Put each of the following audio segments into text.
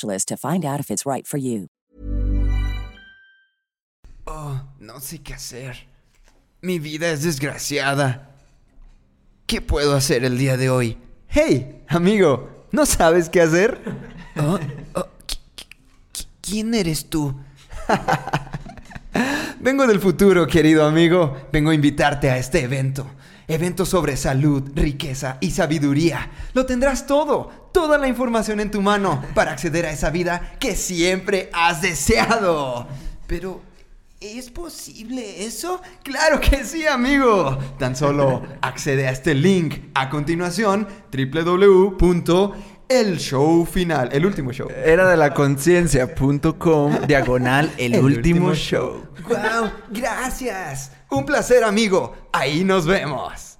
to find out if it's right for you. Oh, no sé qué hacer. Mi vida es desgraciada. ¿Qué puedo hacer el día de hoy? Hey, amigo, ¿no sabes qué hacer? Oh, oh, ¿qui- qui- ¿Quién eres tú? Vengo del futuro, querido amigo. Vengo a invitarte a este evento. Evento sobre salud, riqueza y sabiduría. Lo tendrás todo, toda la información en tu mano para acceder a esa vida que siempre has deseado. Pero, ¿es posible eso? Claro que sí, amigo. Tan solo accede a este link a continuación, show final, el último show. Era de la conciencia.com diagonal el, último, show. ¡Wow! ¡Gracias! Un placer, amigo. Ahí nos vemos.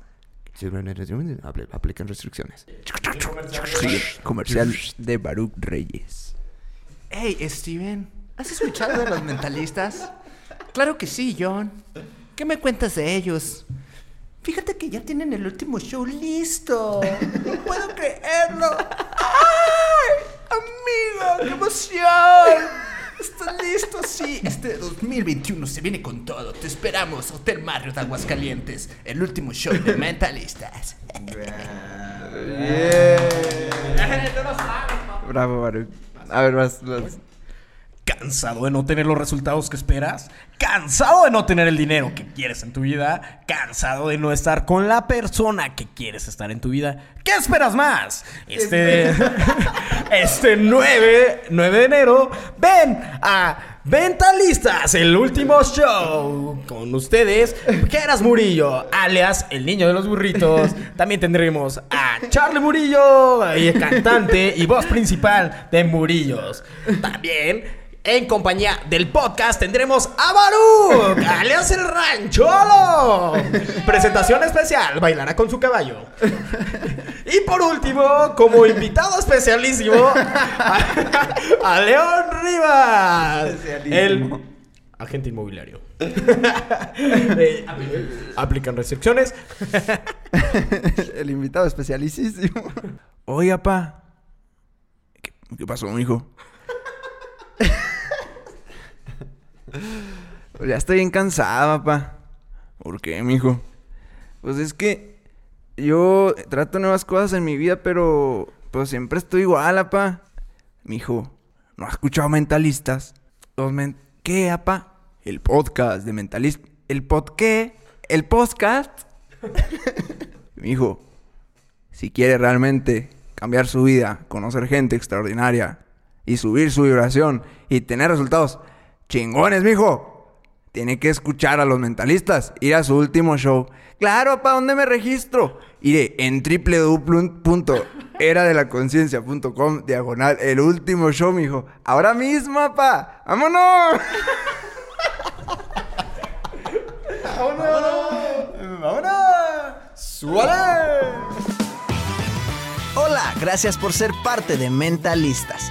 Aplican restricciones. Comercial de Baruch Reyes. Hey, Steven, ¿has escuchado de los mentalistas? Claro que sí, John. ¿Qué me cuentas de ellos? Fíjate que ya tienen el último show listo. No puedo creerlo. ¡Ay! ¡Amigo! ¡Qué emoción! ¿Estás listo? Sí. Este 2021 se viene con todo. Te esperamos, Hotel Marriott Aguascalientes. El último show de mentalistas. Bravo, Baruch. A ver, más, más. ¿Cansado de no tener los resultados que esperas? ¿Cansado de no tener el dinero que quieres en tu vida? ¿Cansado de no estar con la persona que quieres estar en tu vida? ¿Qué esperas más? Este, este 9, 9 de enero, ven a Ventalistas, el último show. Con ustedes, Geras Murillo, alias el niño de los burritos. También tendremos a Charlie Murillo, el cantante y voz principal de Murillos. También en compañía del podcast tendremos a Baruch, alias el Rancholo. Presentación especial, bailará con su caballo. Y por último, como invitado especialísimo, a, a León Rivas, el agente inmobiliario. Eh, aplican restricciones. El invitado especialísimo. Oiga, pa. ¿Qué, qué pasó, mijo? Pues ya estoy bien cansado, papá. ¿Por qué, mijo? Pues es que yo trato nuevas cosas en mi vida, pero pues siempre estoy igual, apa. Mijo, ¿no has escuchado mentalistas? Los men ¿Qué, apa? El podcast de mentalistas. ¿El pod qué? ¿El podcast? Mijo, si quiere realmente cambiar su vida, conocer gente extraordinaria y subir su vibración y tener resultados chingones, mijo, tiene que escuchar a los mentalistas, ir a su último show. Claro, ¿para dónde me registro? Iré en www.eradelaconciencia.com diagonal el último show, mijo. Ahora mismo, pa. ¡Vámonos! Hola, gracias por ser parte de Mentalistas.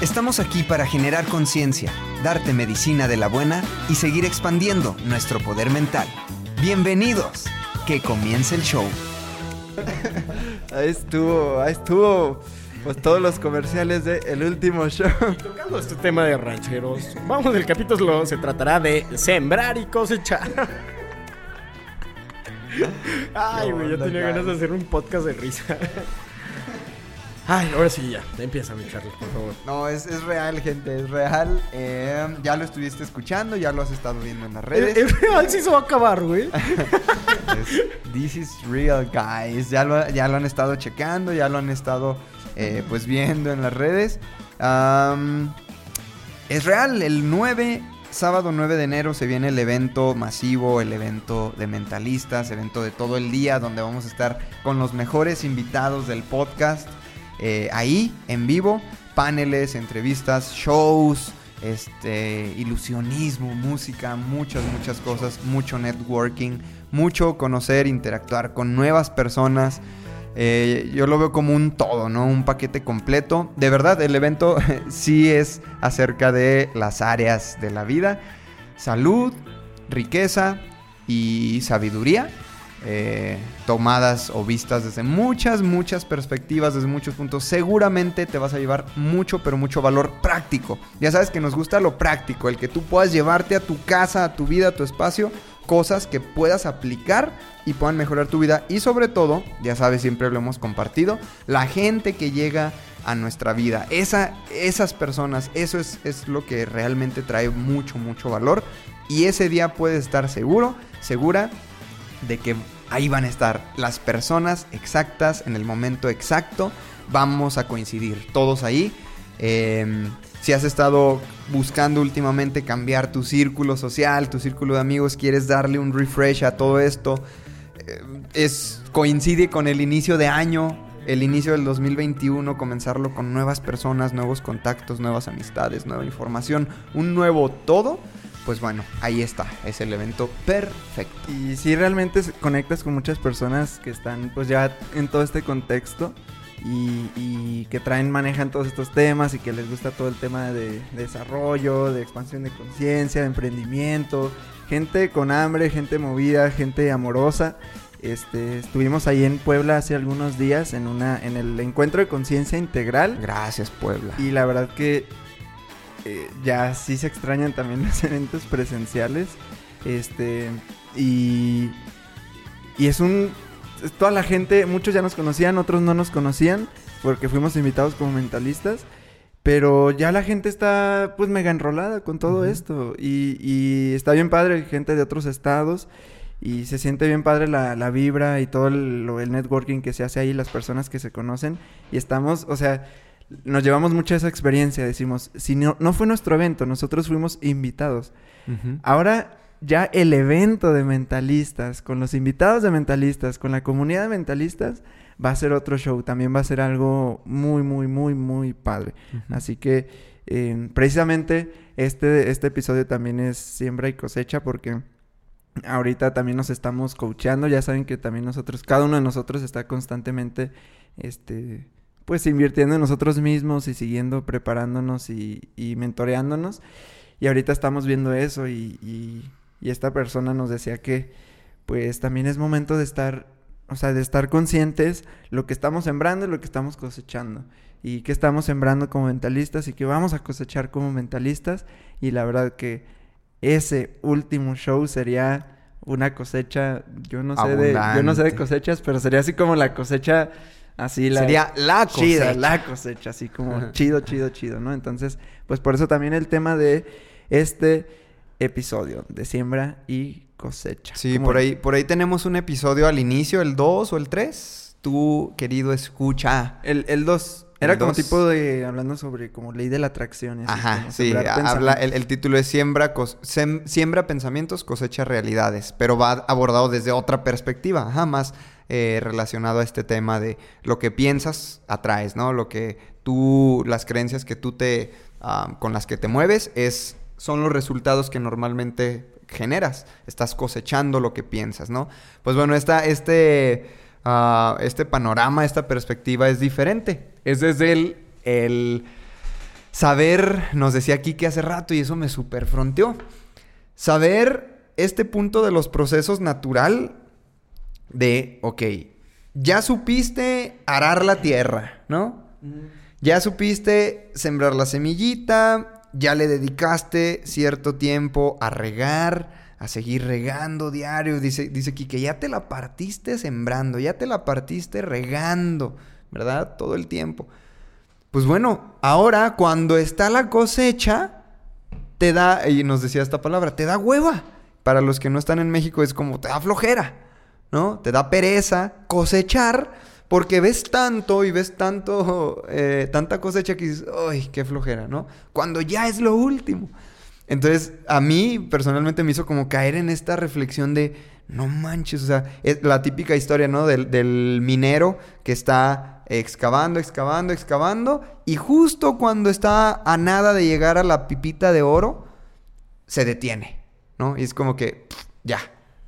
Estamos aquí para generar conciencia, darte medicina de la buena y seguir expandiendo nuestro poder mental. Bienvenidos. Que comience el show. Ahí estuvo, ahí estuvo. Pues todos los comerciales de El Último Show. Tocando este tema de rancheros, vamos, el capítulo se tratará de sembrar y cosechar. Ay, güey, yo tenía ganas de hacer un podcast de risa. Ay, ahora sí ya, empieza mi Charlie, por favor. No, es, es real, gente, es real. Eh, ya lo estuviste escuchando, ya lo has estado viendo en las redes. El, el real sí se va a acabar, güey. Es- This is real, guys. Ya lo, ya lo han estado checando, ya lo han estado eh, pues viendo en las redes. Es real, el 9, sábado 9 de enero se viene el evento masivo, el evento de mentalistas, evento de todo el día, donde vamos a estar con los mejores invitados del podcast. Eh, ahí, en vivo, paneles, entrevistas, shows, este, ilusionismo, música, muchas, muchas cosas, mucho networking, mucho conocer, interactuar con nuevas personas. Eh, yo lo veo como un todo, ¿no? Un paquete completo. De verdad, el evento sí es acerca de las áreas de la vida. Salud, riqueza y sabiduría. Eh, tomadas o vistas desde muchas, muchas perspectivas, desde muchos puntos. Seguramente te vas a llevar mucho, pero mucho valor práctico. Ya sabes que nos gusta lo práctico, el que tú puedas llevarte a tu casa, a tu vida, a tu espacio, cosas que puedas aplicar y puedan mejorar tu vida. Y sobre todo, ya sabes, siempre lo hemos compartido, la gente que llega a nuestra vida. Esa, esas personas, eso es, es lo que realmente trae mucho, mucho valor. Y ese día puedes estar seguro, segura de que ahí van a estar las personas exactas en el momento exacto. Vamos a coincidir todos ahí. Eh, si has estado buscando últimamente cambiar tu círculo social, tu círculo de amigos, quieres darle un refresh a todo esto, eh, es, coincide con el inicio de año, el inicio del 2021, comenzarlo con nuevas personas, nuevos contactos, nuevas amistades, nueva información, un nuevo todo. Pues bueno, ahí está, es el evento perfecto. Y si realmente conectas con muchas personas que están pues ya en todo este contexto y, y que traen, manejan todos estos temas y que les gusta todo el tema de, desarrollo, de expansión de conciencia, de emprendimiento, gente con hambre, gente movida, gente amorosa. Este, estuvimos ahí en Puebla hace algunos días en una en el encuentro de conciencia integral Gracias, Puebla. y la verdad que eh, ya sí se extrañan también los eventos presenciales. Este. Y. Y es un. toda la gente, muchos ya nos conocían, otros no nos conocían. Porque fuimos invitados como mentalistas. Pero ya la gente está pues mega enrolada con todo esto. Y, y está bien padre, gente de otros estados. Y se siente bien padre la, la vibra y todo el networking que se hace ahí, las personas que se conocen. Y estamos, o sea, nos llevamos mucha esa experiencia. Decimos, si no, no fue nuestro evento, nosotros fuimos invitados. Ahora ya el evento de mentalistas, con los invitados de mentalistas, con la comunidad de mentalistas, va a ser otro show. También va a ser algo muy, muy, muy, muy padre. Así que eh, precisamente este, este episodio también es siembra y cosecha porque ahorita también nos estamos coacheando. Ya saben que también nosotros, cada uno de nosotros está constantemente, este, pues invirtiendo en nosotros mismos y siguiendo preparándonos y, y mentoreándonos. Y ahorita estamos viendo eso y, y- y esta persona nos decía que pues también es momento de estar, o sea, de estar conscientes lo que estamos sembrando y lo que estamos cosechando. Y que estamos sembrando como mentalistas y que vamos a cosechar como mentalistas. Y la verdad que ese último show sería una cosecha, yo no sé de, yo no sé de cosechas, pero sería así como la cosecha, así la Sería la chida, cosecha. la cosecha, así como chido, chido, chido, ¿no? Entonces, pues por eso también el tema de este episodio de siembra y cosecha. Sí, ¿Cómo por ahí, por ahí tenemos un episodio al inicio, el 2 o el 3. Tú, querido, escucha. El, el 2, Era El como dos- tipo de... Hablando sobre como ley de la atracción. así, Ajá, sí, habla, el, el título es siembra, cos- sem- siembra pensamientos, cosecha realidades, pero va abordado desde otra perspectiva, ajá, más eh, relacionado a este tema de lo que piensas atraes, ¿no? Lo que tú, las creencias que tú te, ah, con las que te mueves es, son los resultados que normalmente generas, estás cosechando lo que piensas, ¿no? Pues bueno, esta, este, ah, este panorama, esta perspectiva es diferente, es desde el... el Saber, nos decía aquí que hace rato y eso me super fronteó. Saber este punto de los procesos natural de, ok, ya supiste arar la tierra, ¿no? Ya supiste sembrar la semillita, ya le dedicaste cierto tiempo a regar, a seguir regando diario. Dice, dice aquí que ya te la partiste sembrando, ya te la partiste regando, ¿verdad? Todo el tiempo. Pues bueno, ahora cuando está la cosecha, te da, y nos decía esta palabra, te da hueva. Para los que no están en México es como te da flojera, ¿no? Te da pereza cosechar porque ves tanto y ves tanto, eh, tanta cosecha que dices, ¡ay, qué flojera, ¿no? Cuando ya es lo último. Entonces, a mí personalmente me hizo como caer en esta reflexión de, no manches, o sea, es la típica historia, ¿no? Del, del minero que está excavando, excavando, excavando, y justo cuando está a nada de llegar a la pipita de oro, se detiene, ¿no? Y es como que, ya,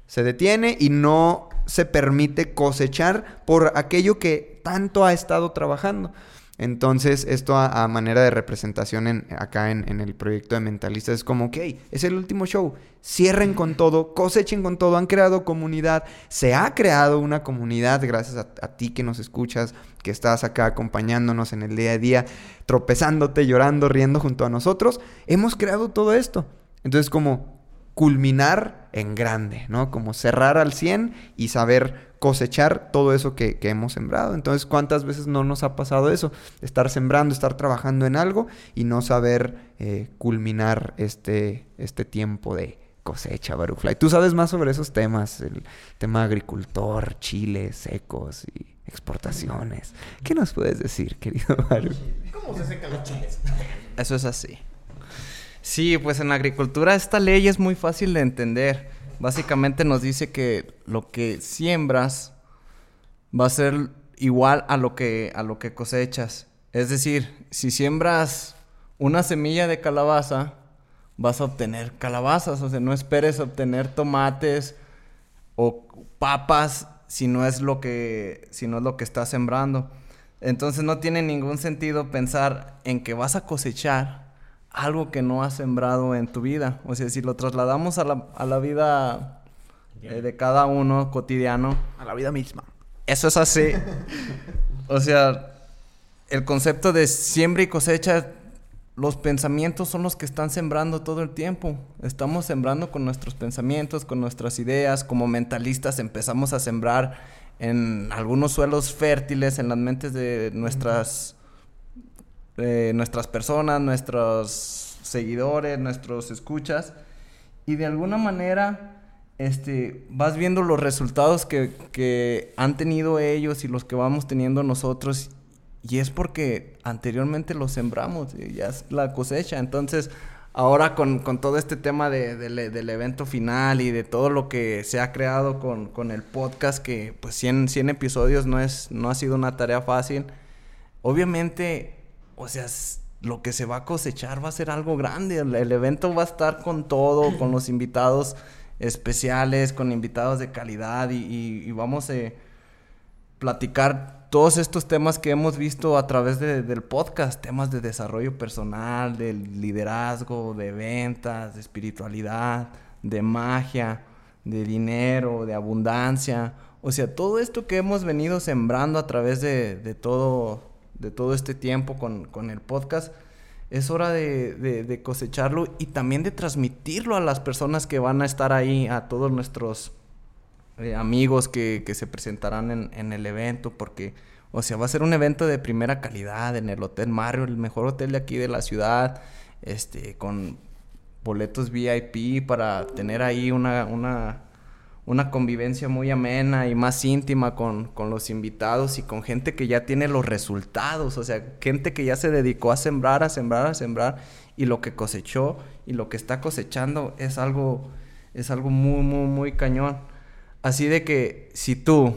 se detiene y no se permite cosechar por aquello que tanto ha estado trabajando. Entonces, esto a, manera de representación en, acá en, en el proyecto de Mentalistas es como, ok, es el último show. Cierren con todo, cosechen con todo. Han creado comunidad. Se ha creado una comunidad gracias a, a ti que nos escuchas, que estás acá acompañándonos en el día a día, tropezándote, llorando, riendo junto a nosotros. Hemos creado todo esto. Entonces, como culminar en grande, ¿no? Como cerrar al 100 y saber cosechar todo eso que, que hemos sembrado. Entonces, ¿cuántas veces no nos ha pasado eso? Estar sembrando, estar trabajando en algo y no saber eh, culminar este, este tiempo de cosecha, Barufly. Tú sabes más sobre esos temas, el tema agricultor, chiles secos y exportaciones. ¿Qué nos puedes decir, querido Baru? Eso es así. Sí, pues en la agricultura esta ley es muy fácil de entender. Básicamente nos dice que lo que siembras va a ser igual a lo que a lo que cosechas. Es decir, si siembras una semilla de calabaza, vas a obtener calabazas, o sea, no esperes obtener tomates o papas si no es lo que si no es lo que estás sembrando. Entonces no tiene ningún sentido pensar en que vas a cosechar algo que no has sembrado en tu vida. O sea, si lo trasladamos a la, a la vida eh, de cada uno cotidiano, A la vida misma. eso es así. o sea, el concepto de siembra y cosecha, los pensamientos son los que están sembrando todo el tiempo. Estamos sembrando con nuestros pensamientos, con nuestras ideas. Como mentalistas empezamos a sembrar en algunos suelos fértiles en las mentes de nuestras, eh, nuestras personas, nuestros seguidores, nuestros escuchas. Y de alguna manera este, vas viendo los resultados que, que han tenido ellos y los que vamos teniendo nosotros. Y es porque anteriormente los sembramos y ya es la cosecha. Entonces, ahora con, con todo este tema de- del evento final y de todo lo que se ha creado con, con el podcast, que pues 100, 100 episodios no, es, no ha sido una tarea fácil. Obviamente, o sea, lo que se va a cosechar va a ser algo grande. El, el evento va a estar con todo, con los invitados especiales, con invitados de calidad y, y- y vamos a platicar todos estos temas que hemos visto a través de- del podcast, temas de desarrollo personal, de liderazgo, de ventas, de espiritualidad, de magia, de dinero, de abundancia. O sea, todo esto que hemos venido sembrando a través de, de todo, de todo este tiempo con, con el podcast, es hora de, de- cosecharlo y también de transmitirlo a las personas que van a estar ahí, a todos nuestros eh, amigos que, que se presentarán en, en el evento, porque, o sea, va a ser un evento de primera calidad en el Hotel Mario, el mejor hotel de aquí de la ciudad, este, con boletos VIP para tener ahí una, una, una convivencia muy amena y más íntima con, con los invitados y con gente que ya tiene los resultados, o sea, gente que ya se dedicó a sembrar, a sembrar, a sembrar y lo que cosechó y lo que está cosechando es algo, es algo muy, muy, muy cañón. Así de que si tú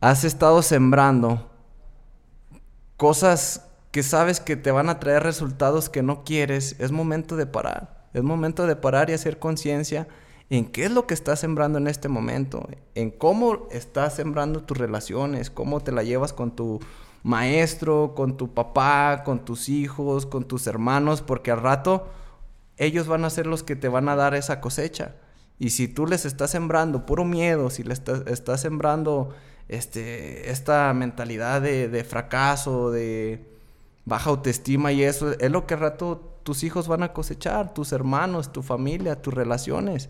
has estado sembrando cosas que sabes que te van a traer resultados que no quieres, es momento de parar. Es momento de parar y hacer conciencia en qué es lo que estás sembrando en este momento, en cómo estás sembrando tus relaciones, cómo te la llevas con tu maestro, con tu papá, con tus hijos, con tus hermanos, porque al rato ellos van a ser los que te van a dar esa cosecha. Y si tú les estás sembrando puro miedo, si les estás, sembrando este, esta mentalidad de, de fracaso, de baja autoestima y eso, es lo que al rato tus hijos van a cosechar, tus hermanos, tu familia, tus relaciones.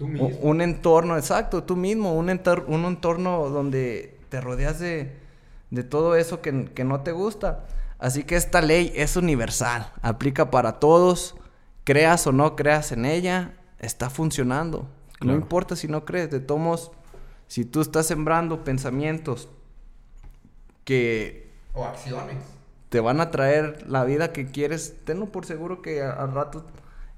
Un entorno, exacto, tú mismo, un, un entorno donde te rodeas de, todo eso que, no te gusta. Así que esta ley es universal, aplica para todos, creas o no creas en ella, está funcionando. No importa si no crees, de todos si tú estás sembrando pensamientos que... O acciones. Te van a traer la vida que quieres, tenlo por seguro que al rato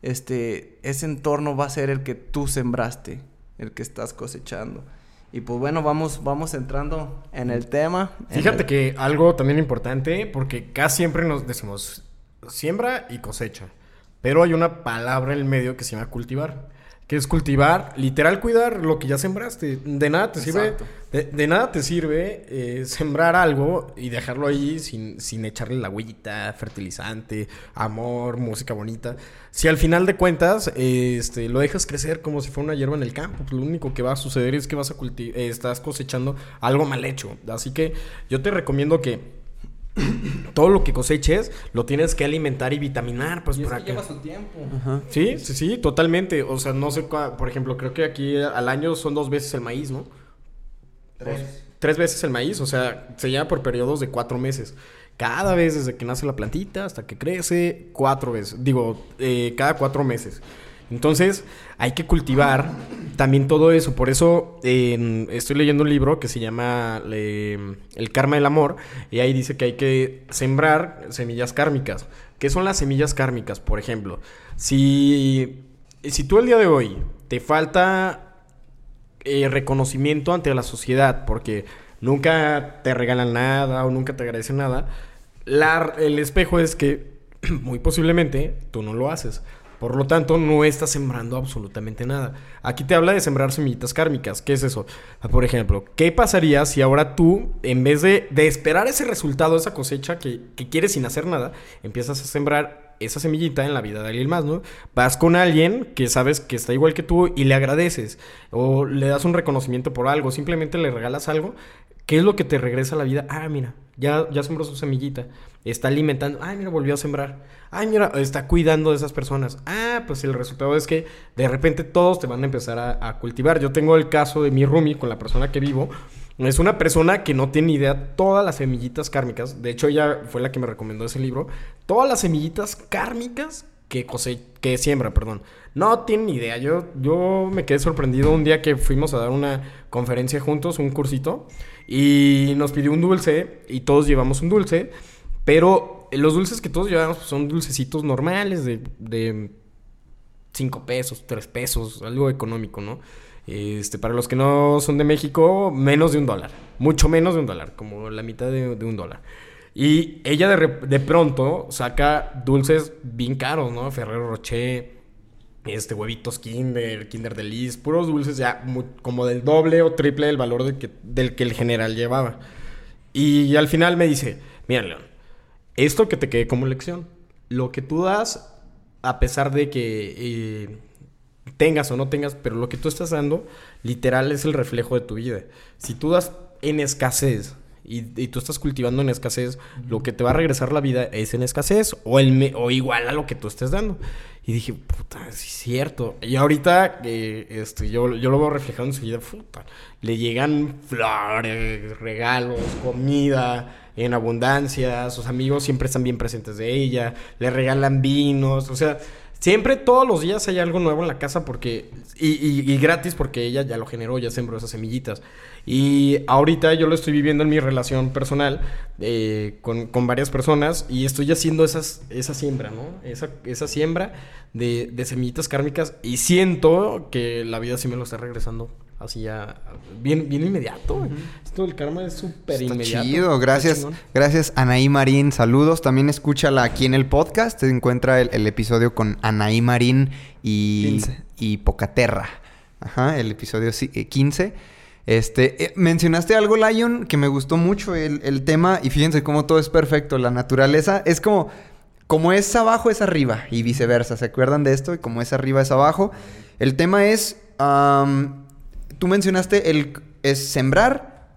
este, ese entorno va a ser el que tú sembraste, el que estás cosechando. Y pues bueno, vamos, vamos entrando en el tema. Fíjate que algo también importante, porque casi siempre nos decimos siembra y cosecha, pero hay una palabra en el medio que se llama cultivar que es cultivar, literal cuidar lo que ya sembraste. De nada te sirve, de, nada te sirve eh, sembrar algo y dejarlo ahí sin, sin echarle la huellita, fertilizante, amor, música bonita. Si al final de cuentas este, lo dejas crecer como si fuera una hierba en el campo, pues lo único que va a suceder es que vas a cultivar, eh, estás cosechando algo mal hecho. Así que yo te recomiendo que todo lo que coseches lo tienes que alimentar y vitaminar, pues para que lleva su tiempo. Sí, sí, sí, totalmente. O sea, no sé, por ejemplo, creo que aquí al año son dos veces el maíz, ¿no? Tres. Tres veces el maíz, o sea, se lleva por periodos de cuatro meses. Cada vez desde que nace la plantita hasta que crece, cuatro veces. Digo, eh, cada cuatro meses. Entonces, hay que cultivar también todo eso. Por eso estoy leyendo un libro que se llama El karma del amor. Y ahí dice que hay que sembrar semillas kármicas. ¿Qué son las semillas kármicas? Por ejemplo, si, si tú el día de hoy te falta eh, reconocimiento ante la sociedad porque nunca te regalan nada o nunca te agradecen nada, el espejo es que muy posiblemente tú no lo haces. Por lo tanto, no estás sembrando absolutamente nada. Aquí te habla de sembrar semillitas kármicas. ¿Qué es eso? Ah, por ejemplo, ¿qué pasaría si ahora tú, en vez de, esperar ese resultado, esa cosecha que, que, quieres sin hacer nada, empiezas a sembrar esa semillita en la vida de alguien más, ¿no? Vas con alguien que sabes que está igual que tú y le agradeces o le das un reconocimiento por algo, simplemente le regalas algo. ¿Qué es lo que te regresa a la vida? Ah, mira, ya, ya sembró su semillita. Está alimentando. Ay, mira, volvió a sembrar. Ay, mira, está cuidando de esas personas. Ah, pues el resultado es que de repente todos te van a empezar a, cultivar. Yo tengo el caso de mi roomie con la persona que vivo. Es una persona que no tiene idea todas las semillitas kármicas. De hecho, ella fue la que me recomendó ese libro. Todas las semillitas kármicas que, que siembra, perdón. No tiene ni idea. Yo, yo me quedé sorprendido un día que fuimos a dar una conferencia juntos, un cursito. Y nos pidió un dulce y todos llevamos un dulce. Pero los dulces que todos llevamos son dulcecitos normales de, de 5 pesos, 3 pesos, algo económico, ¿no? Este, para los que no son de México, menos de un dólar. Mucho menos de un dólar, como la mitad de, un dólar. Y ella de, de, pronto saca dulces bien caros, ¿no? Ferrero Rocher, este, huevitos Kinder, Kinder Delice, puros dulces ya como del doble o triple del valor que, del que el general llevaba. Y al final me dice, mira León, esto que te quede como lección, lo que tú das, a pesar de que eh, tengas o no tengas, pero lo que tú estás dando, literal es el reflejo de tu vida. Si tú das en escasez, y, tú estás cultivando en escasez, lo que te va a regresar la vida es en escasez o, el o igual a lo que tú estés dando. Y dije, puta, sí es cierto. Y ahorita eh, este, yo, yo lo veo reflejado en su vida, puta. Le llegan flores, regalos, comida en abundancia. Sus amigos siempre están bien presentes de ella. Le regalan vinos. O sea, Siempre, todos los días hay algo nuevo en la casa porque... Y, y- y gratis porque ella ya lo generó, ya sembró esas semillitas. Y ahorita yo lo estoy viviendo en mi relación personal eh, con, con varias personas y estoy haciendo esas, esa siembra, ¿no? Esa, esa siembra de, de semillitas kármicas y siento que la vida sí me lo está regresando así ya bien, bien inmediato. Esto del karma es súper inmediato. chido, gracias. Gracias, Anaí Marín. Saludos. También escúchala aquí en el podcast. Se encuentra el, el episodio con Anaí Marín y, 15. y Pocaterra. Ajá, el episodio sí, eh, 15. Este, eh, mencionaste algo, Lion, que me gustó mucho el, el tema. Y fíjense cómo todo es perfecto. La naturaleza es como. Como es abajo, es arriba. Y viceversa. ¿Se acuerdan de esto? Y como es arriba, es abajo. El tema es. tú mencionaste el es sembrar,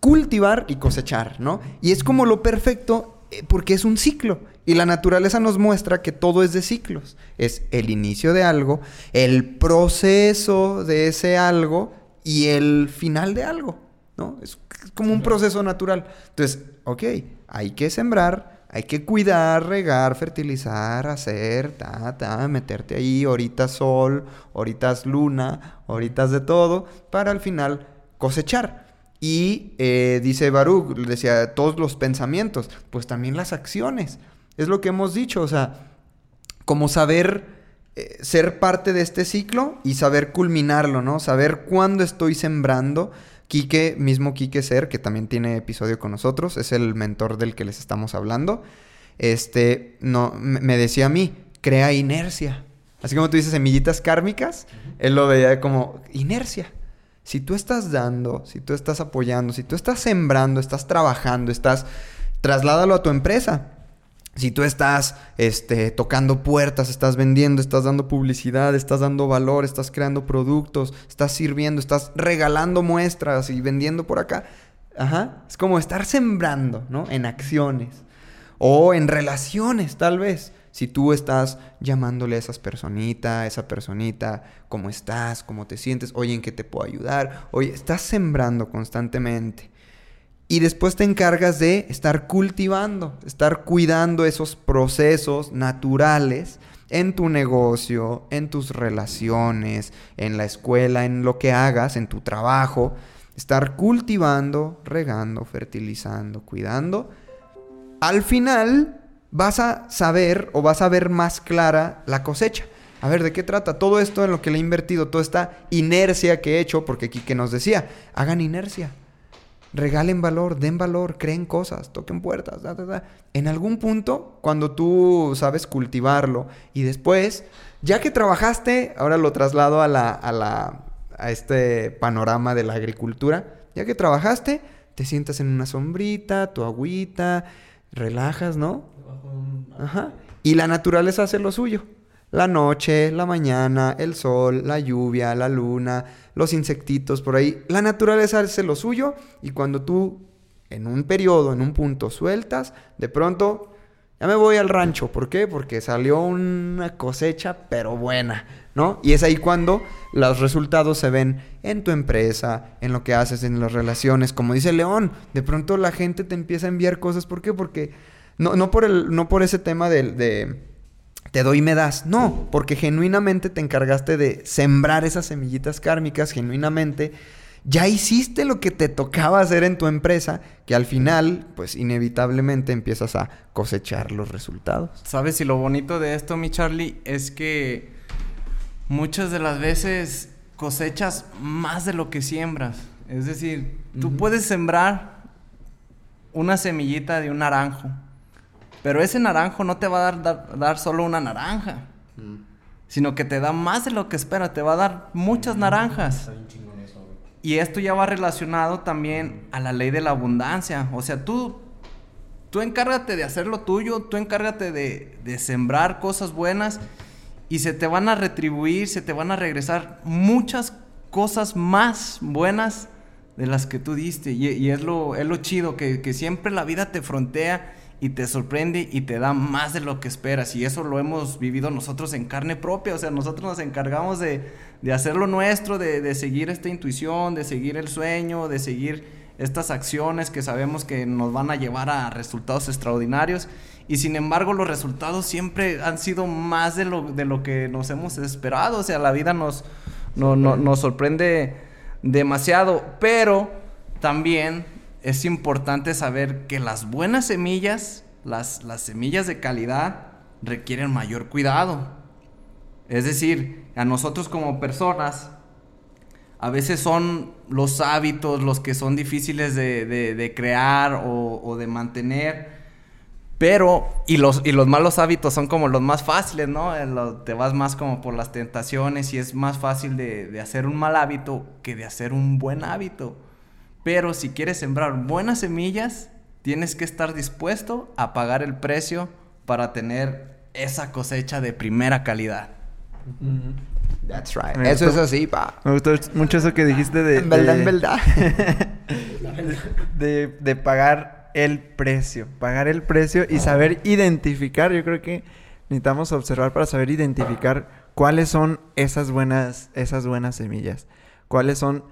cultivar y cosechar, ¿no? Y es como lo perfecto eh, porque es un ciclo. Y la naturaleza nos muestra que todo es de ciclos. Es el inicio de algo, el proceso de ese algo y el final de algo, ¿no? Es como un proceso natural. Entonces, ok, hay que sembrar, hay que cuidar, regar, fertilizar, hacer, ta, ta, meterte ahí, horitas sol, horitas luna, horitas de todo, para al final cosechar. Y eh, dice Baruch, decía, todos los pensamientos, pues también las acciones. Es lo que hemos dicho, o sea, como saber eh, ser parte de este ciclo y saber culminarlo, ¿no? Saber cuándo estoy sembrando. Quique, mismo Quique Ser, que también tiene episodio con nosotros, es el mentor del que les estamos hablando. Este, no, me me decía a mí, crea inercia. Así como tú dices semillitas kármicas, él lo veía como inercia. Si tú estás dando, si tú estás apoyando, si tú estás sembrando, estás trabajando, estás, trasládalo a tu empresa. Si tú estás este, tocando puertas, estás vendiendo, estás dando publicidad, estás dando valor, estás creando productos, estás sirviendo, estás regalando muestras y vendiendo por acá. Ajá. Es como estar sembrando, ¿no? En acciones. O en relaciones, tal vez. Si tú estás llamándole a esas personitas, a esa personita, ¿cómo estás? ¿Cómo te sientes? Oye, ¿en qué te puedo ayudar? Oye, estás sembrando constantemente. Y después te encargas de estar cultivando, estar cuidando esos procesos naturales en tu negocio, en tus relaciones, en la escuela, en lo que hagas, en tu trabajo. Estar cultivando, regando, fertilizando, cuidando. Al final vas a saber o vas a ver más clara la cosecha. A ver, ¿de qué trata? Todo esto en lo que le he invertido, toda esta inercia que he hecho, porque Quique nos decía, hagan inercia regalen valor, den valor, creen cosas, toquen puertas, da, da, da. En algún punto, cuando tú sabes cultivarlo y después, ya que trabajaste, ahora lo traslado a la, a la, a este panorama de la agricultura, ya que trabajaste, te sientas en una sombrita, tu agüita, relajas, ¿no? Ajá. Y la naturaleza hace lo suyo. La noche, la mañana, el sol, la lluvia, la luna, los insectitos por ahí. La naturaleza hace lo suyo y cuando tú en un periodo, en un punto sueltas, de pronto ya me voy al rancho. ¿Por qué? Porque salió una cosecha pero buena, ¿no? Y es ahí cuando los resultados se ven en tu empresa, en lo que haces, en las relaciones. Como dice León, de pronto la gente te empieza a enviar cosas. ¿Por qué? Porque no, no, por, el, no por ese tema de, de te doy y me das. No, porque genuinamente te encargaste de sembrar esas semillitas kármicas, genuinamente ya hiciste lo que te tocaba hacer en tu empresa, que al final, pues inevitablemente empiezas a cosechar los resultados. ¿Sabes? Y lo bonito de esto, mi Charlie, es que muchas de las veces cosechas más de lo que siembras. Es decir, tú puedes sembrar una semillita de un naranjo, pero ese naranjo no te va a dar, dar, dar solo una naranja, sino que te da más de lo que espera, te va a dar muchas naranjas. Y esto ya va relacionado también a la ley de la abundancia. O sea, tú, tú encárgate de hacer lo tuyo, tú encárgate de, de sembrar cosas buenas y se te van a retribuir, se te van a regresar muchas cosas más buenas de las que tú diste. Y, y es, lo, es lo chido, que, que siempre la vida te frontea y te sorprende y te da más de lo que esperas. Y eso lo hemos vivido nosotros en carne propia. O sea, nosotros nos encargamos de, de hacer lo nuestro, de, de seguir esta intuición, de seguir el sueño, de seguir estas acciones que sabemos que nos van a llevar a resultados extraordinarios y sin embargo los resultados siempre han sido más de lo, de lo que nos hemos esperado, o sea, la vida nos, no- no- nos sorprende demasiado, pero también es importante saber que las buenas semillas, las, las semillas de calidad, requieren mayor cuidado. Es decir, a nosotros como personas, a veces son los hábitos los que son difíciles de, de- crear o, o de mantener. Pero, y los, y los malos hábitos son como los más fáciles, ¿no? Eh, lo- te vas más como por las tentaciones y es más fácil de, de hacer un mal hábito que de hacer un buen hábito. Pero si quieres sembrar buenas semillas, tienes que estar dispuesto a pagar el precio para tener esa cosecha de primera calidad. That's right. Me Eso gustó- es así, pa. Me gustó mucho eso que dijiste de... En verdad, de- en verdad. de, de pagar el precio. Pagar el precio y saber identificar. Yo creo que necesitamos observar para saber identificar cuáles son esas buenas, esas buenas semillas. Cuáles son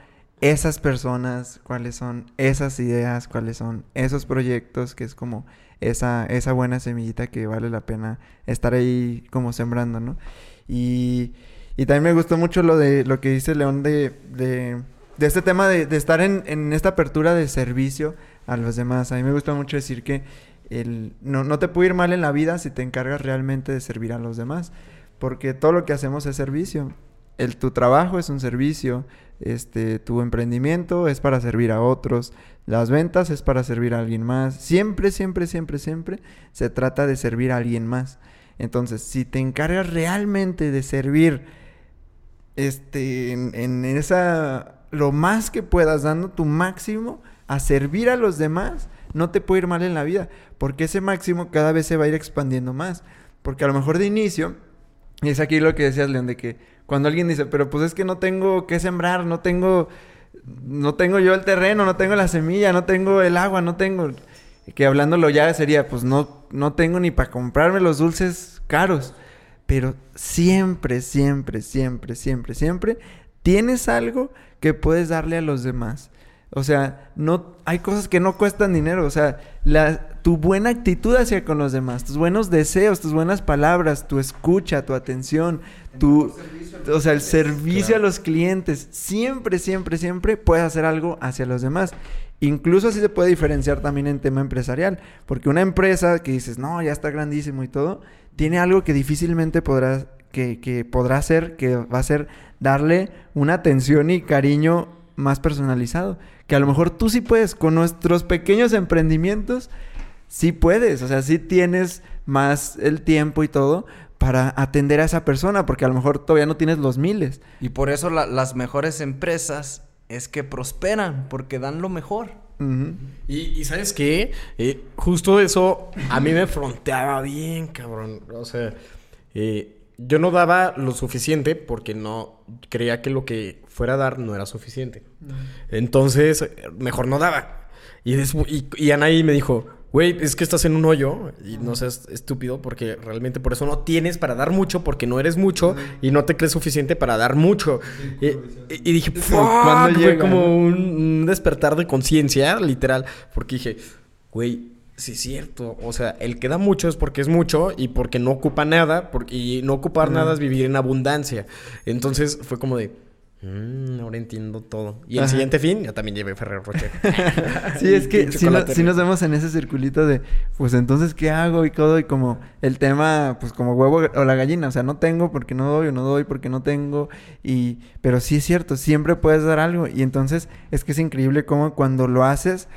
esas personas, cuáles son esas ideas, cuáles son esos proyectos, que es como esa, esa buena semillita que vale la pena estar ahí como sembrando, ¿no? Y, y también me gustó mucho lo de lo que dice León de, de, de este tema de, de estar en, en esta apertura de servicio a los demás. A mí me gusta mucho decir que el, no, no te puede ir mal en la vida si te encargas realmente de servir a los demás, porque todo lo que hacemos es servicio. El, tu trabajo es un servicio, este, tu emprendimiento es para servir a otros, las ventas es para servir a alguien más. Siempre, siempre, siempre, siempre se trata de servir a alguien más. Entonces, si te encargas realmente de servir este, en, en esa, lo más que puedas, dando tu máximo a servir a los demás, no te puede ir mal en la vida, porque ese máximo cada vez se va a ir expandiendo más. Porque a lo mejor de inicio, y es aquí lo que decías, León, de que cuando alguien dice, pero pues es que no tengo que sembrar, no tengo, no tengo yo el terreno, no tengo la semilla, no tengo el agua, no tengo, que hablándolo ya sería, pues no, no tengo ni para comprarme los dulces caros. Pero siempre, siempre, siempre, siempre, siempre tienes algo que puedes darle a los demás. O sea, no hay cosas que no cuestan dinero. O sea, la, tu buena actitud hacia con los demás, tus buenos deseos, tus buenas palabras, tu escucha, tu atención, tu, o sea, el servicio a los clientes. Siempre, siempre, siempre puedes hacer algo hacia los demás. Incluso así se puede diferenciar también en tema empresarial. Porque una empresa que dices, no, ya está grandísimo y todo, tiene algo que difícilmente podrá, que, que podrá hacer, que va a ser darle una atención y cariño más personalizado. Que a lo mejor tú sí puedes, con nuestros pequeños emprendimientos, sí puedes, o sea, sí tienes más el tiempo y todo para atender a esa persona, porque a lo mejor todavía no tienes los miles. Y por eso la- las mejores empresas es que prosperan, porque dan lo mejor. Y, y ¿sabes qué? Eh, justo eso a mí me fronteaba bien, cabrón. O sea, eh, yo no daba lo suficiente porque no creía que lo que fuera a dar no era suficiente. Entonces, mejor no daba. Y, y, y Anaí me dijo, güey, es que estás en un hoyo y no seas estúpido porque realmente por eso no tienes para dar mucho porque no eres mucho y no te crees suficiente para dar mucho. Y, dije, cuando fue como un, despertar de conciencia, literal, porque dije, güey, sí es cierto, o sea, el que da mucho es porque es mucho y porque no ocupa nada, porque, y no ocupar nada es vivir en abundancia. Entonces fue como de, "Mm, ahora entiendo todo. Y el Ajá. siguiente fin, ya también llevé Ferrero Rocher. Sí, es que si, no- nos vemos en ese circulito de, pues entonces, ¿qué hago? Y todo, y como el tema, pues como huevo o la gallina, o sea, no tengo porque no doy, o no doy porque no tengo, y, pero sí es cierto, siempre puedes dar algo, y entonces es que es increíble cómo cuando lo haces,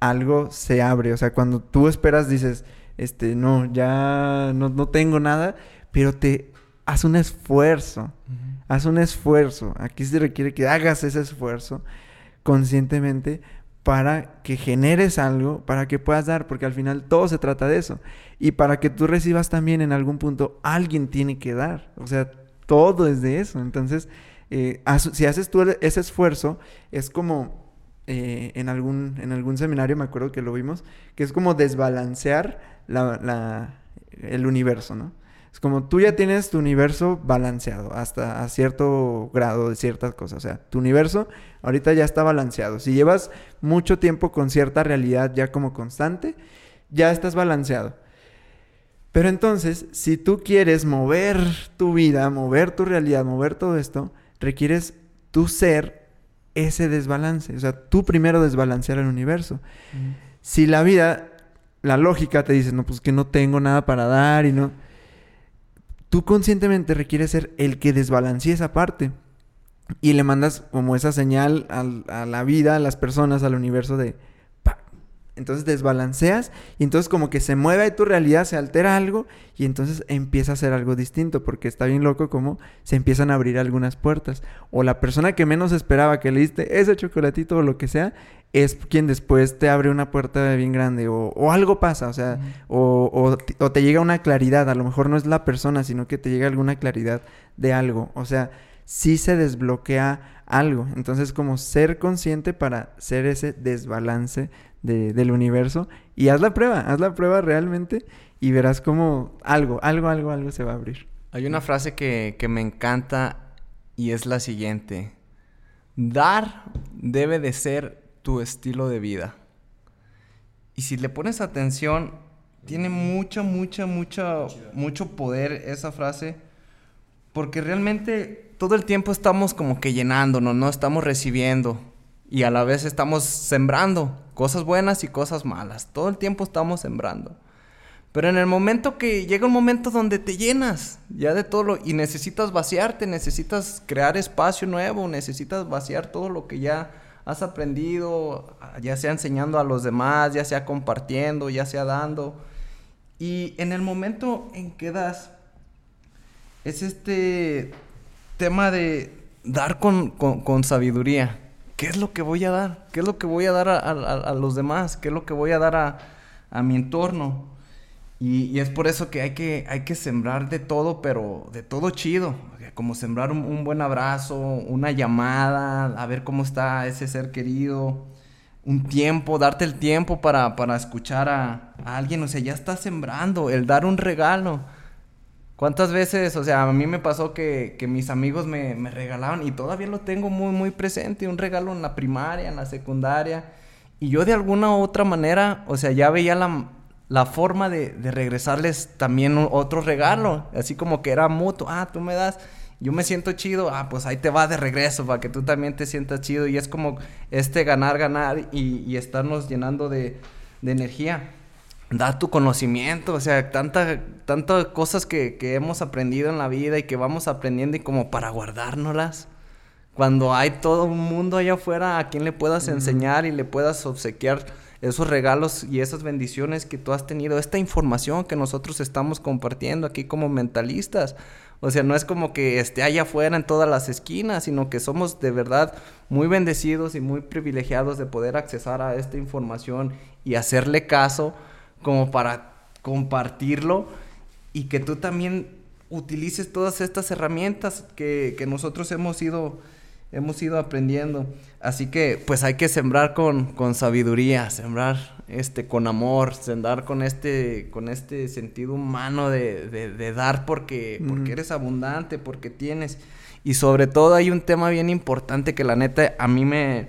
algo se abre, o sea, cuando tú esperas, dices, este, no, ya no, no tengo nada, pero te haz un esfuerzo, haz un esfuerzo, aquí se requiere que hagas ese esfuerzo conscientemente para que generes algo, para que puedas dar, porque al final todo se trata de eso. Y para que tú recibas también en algún punto, alguien tiene que dar. O sea, todo es de eso. Entonces, eh, si haces tú ese esfuerzo, es como eh, en, algún, en algún seminario, me acuerdo que lo vimos, que es como desbalancear la, la- el universo, ¿no? Es como tú ya tienes tu universo balanceado hasta a cierto grado de ciertas cosas. O sea, tu universo ahorita ya está balanceado. Si llevas mucho tiempo con cierta realidad ya como constante, ya estás balanceado. Pero entonces, si tú quieres mover tu vida, mover tu realidad, mover todo esto, requieres tu ser ese desbalance. O sea, tú primero desbalancear el universo. Si la vida, la lógica te dice, no, pues que no tengo nada para dar y no. Tú conscientemente requieres ser el que desbalancee esa parte. Y le mandas como esa señal al- a la vida, a las personas, al universo de... pa. Entonces desbalanceas y entonces como que se mueve tu realidad, se altera algo y entonces empieza a ser algo distinto porque está bien loco como se empiezan a abrir algunas puertas. O la persona que menos esperaba que le diste ese chocolatito o lo que sea es quien después te abre una puerta bien grande o, o algo pasa, o sea, o, o te llega una claridad, a lo mejor no es la persona, sino que te llega alguna claridad de algo, o sea, sí se desbloquea algo, entonces como ser consciente para ser ese desbalance de- del universo y haz la prueba, haz la prueba realmente y verás como algo, algo, algo, algo se va a abrir. Hay una frase que, que me encanta y es la siguiente. Dar debe de ser tu estilo de vida. Y si le pones atención, tiene mucha, mucha, mucha, mucho poder esa frase. Porque realmente todo el tiempo estamos como que llenándonos, ¿no? Estamos recibiendo. Y a la vez estamos sembrando cosas buenas y cosas malas. Todo el tiempo estamos sembrando. Pero en el momento que llega un momento donde te llenas ya de todo lo, y necesitas vaciarte, necesitas crear espacio nuevo, necesitas vaciar todo lo que ya has aprendido, ya sea enseñando a los demás, ya sea compartiendo, ya sea dando. Y en el momento en que das, es este tema de dar con, con- sabiduría. ¿Qué es lo que voy a dar? ¿Qué es lo que voy a dar a, los demás? ¿Qué es lo que voy a dar a, a mi entorno? Y, y es por eso que hay, que hay que sembrar de todo, pero de todo chido. Como sembrar un, buen abrazo, una llamada, a ver cómo está ese ser querido. Un tiempo, darte el tiempo para, para escuchar a, alguien. O sea, ya estás sembrando, el dar un regalo. ¿Cuántas veces, o sea, a mí me pasó que, que mis amigos me, me regalaban y todavía lo tengo muy, muy presente, un regalo en la primaria, en la secundaria, y yo de alguna u otra manera, o sea, ya veía la, la forma de, de regresarles también otro regalo, así como que era mutuo, ah, tú me das, yo me siento chido, ah, pues ahí te va de regreso para que tú también te sientas chido, y es como este ganar, ganar y, y estarnos llenando de, de energía da tu conocimiento, o sea, tanta, tantas cosas que, que hemos aprendido en la vida y que vamos aprendiendo y como para guardárnoslas. Cuando hay todo un mundo allá afuera a quien le puedas enseñar y le puedas obsequiar esos regalos y esas bendiciones que tú has tenido, esta información que nosotros estamos compartiendo aquí como mentalistas. O sea, no es como que esté allá afuera en todas las esquinas, sino que somos de verdad muy bendecidos y muy privilegiados de poder accesar a esta información y hacerle caso como para compartirlo y que tú también utilices todas estas herramientas que, que nosotros hemos ido, hemos ido aprendiendo. Así que pues hay que sembrar con, con sabiduría, sembrar este, con amor, sembrar con este, con este sentido humano de, de- de dar porque, porque eres abundante, porque tienes. Y sobre todo hay un tema bien importante que la neta a mí me,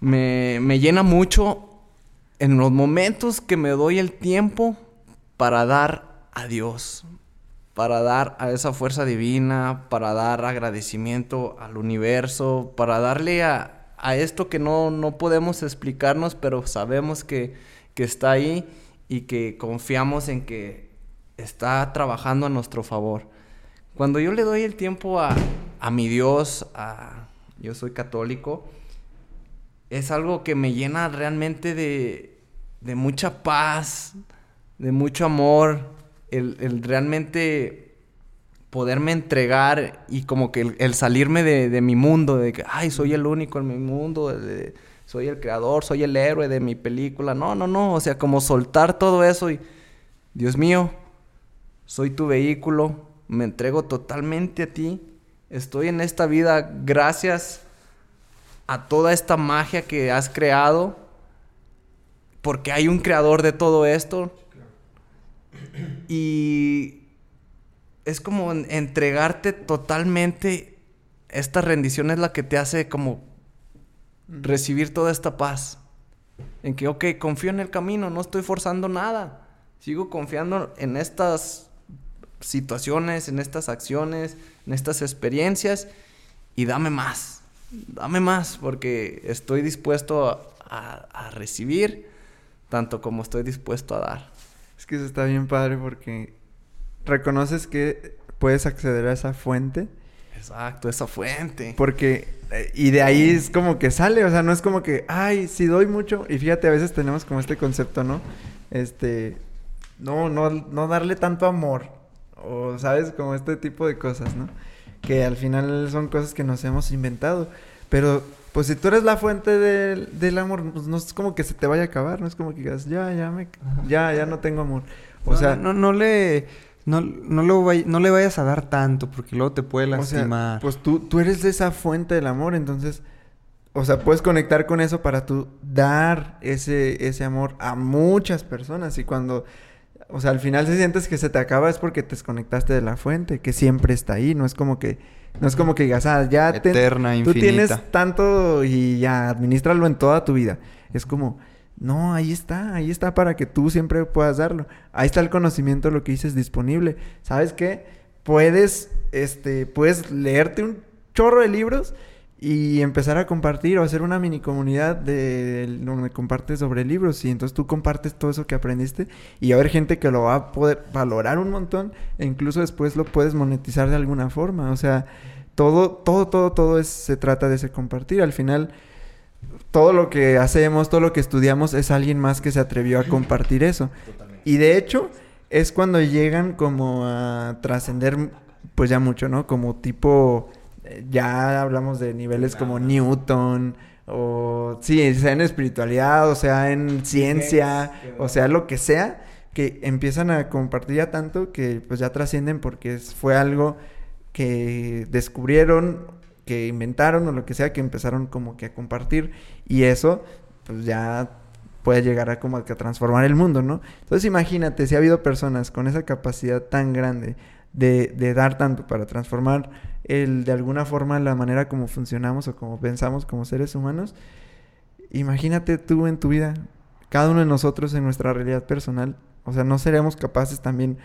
me, me llena mucho en los momentos que me doy el tiempo para dar a Dios, para dar a esa fuerza divina, para dar agradecimiento al universo, para darle a, a esto que no, no podemos explicarnos, pero sabemos que, que está ahí y que confiamos en que está trabajando a nuestro favor. Cuando yo le doy el tiempo a, a mi Dios, a, yo soy católico, es algo que me llena realmente de, de mucha paz, de mucho amor, el, realmente poderme entregar y como que el, salirme de, mi mundo, de que, ay, soy el único en mi mundo, soy el creador, soy el héroe de mi película. No, no, no, o sea, como soltar todo eso y, Dios mío, soy tu vehículo, me entrego totalmente a ti, estoy en esta vida gracias a toda esta magia que has creado, porque hay un creador de todo esto. Y es como en- entregarte totalmente. Esta rendición es la que te hace como recibir toda esta paz. En que, ok, confío en el camino, no estoy forzando nada. Sigo confiando en estas situaciones, en estas acciones, en estas experiencias. Y dame más. Dame más, porque estoy dispuesto a, a- a recibir tanto como estoy dispuesto a dar. Es que eso está bien padre porque reconoces que puedes acceder a esa fuente. Exacto, esa fuente. Porque, eh, y de ahí es como que sale, o sea, no es como que, ay, si doy mucho. Y fíjate, a veces tenemos como este concepto, ¿no? Este, no, no, no darle tanto amor. O, ¿sabes? Como este tipo de cosas, ¿no? Que al final son cosas que nos hemos inventado. Pero, pues si tú eres la fuente del, del amor, pues no es como que se te vaya a acabar, no es como que digas, ya, ya, me, ya, ya no tengo amor. O O sea, no, no le... No, no, lo vay- no le vayas a dar tanto porque luego te puede O sea, lastimar. pues tú, tú eres esa fuente del amor, entonces, o sea, puedes conectar con eso para tú dar ese, ese amor a muchas personas. Y cuando, o sea, al final si sientes que se te acaba es porque te desconectaste de la fuente, que siempre está ahí. No es como que, no es como que digas, ah, ya te- tú tienes tanto y ya, administralo en toda tu vida. Es como, no, ahí está, ahí está para que tú siempre puedas darlo. Ahí está el conocimiento, lo que dices disponible. ¿Sabes qué? Puedes, este, puedes leerte un chorro de libros y empezar a compartir o hacer una mini comunidad de donde compartes sobre libros y entonces tú compartes todo eso que aprendiste y va a haber gente que lo va a poder valorar un montón e incluso después lo puedes monetizar de alguna forma. O sea, todo, todo, todo, todo es, se trata de ese compartir. Al final, todo lo que hacemos, todo lo que estudiamos es alguien más que se atrevió a compartir eso. Y de hecho, es cuando llegan como a trascender, pues ya mucho, ¿no? Como tipo, ya hablamos de niveles como Newton, o sí, sea en espiritualidad, o sea en ciencia, o sea lo que sea, que empiezan a compartir ya tanto que pues ya trascienden porque fue algo que descubrieron, que inventaron o lo que sea, que empezaron como que a compartir y eso pues ya puede llegar a como que a transformar el mundo, ¿no? Entonces imagínate si ha habido personas con esa capacidad tan grande de, de dar tanto para transformar el, de alguna forma la manera como funcionamos o como pensamos como seres humanos, imagínate tú en tu vida, cada uno de nosotros en nuestra realidad personal, o sea, no seremos capaces también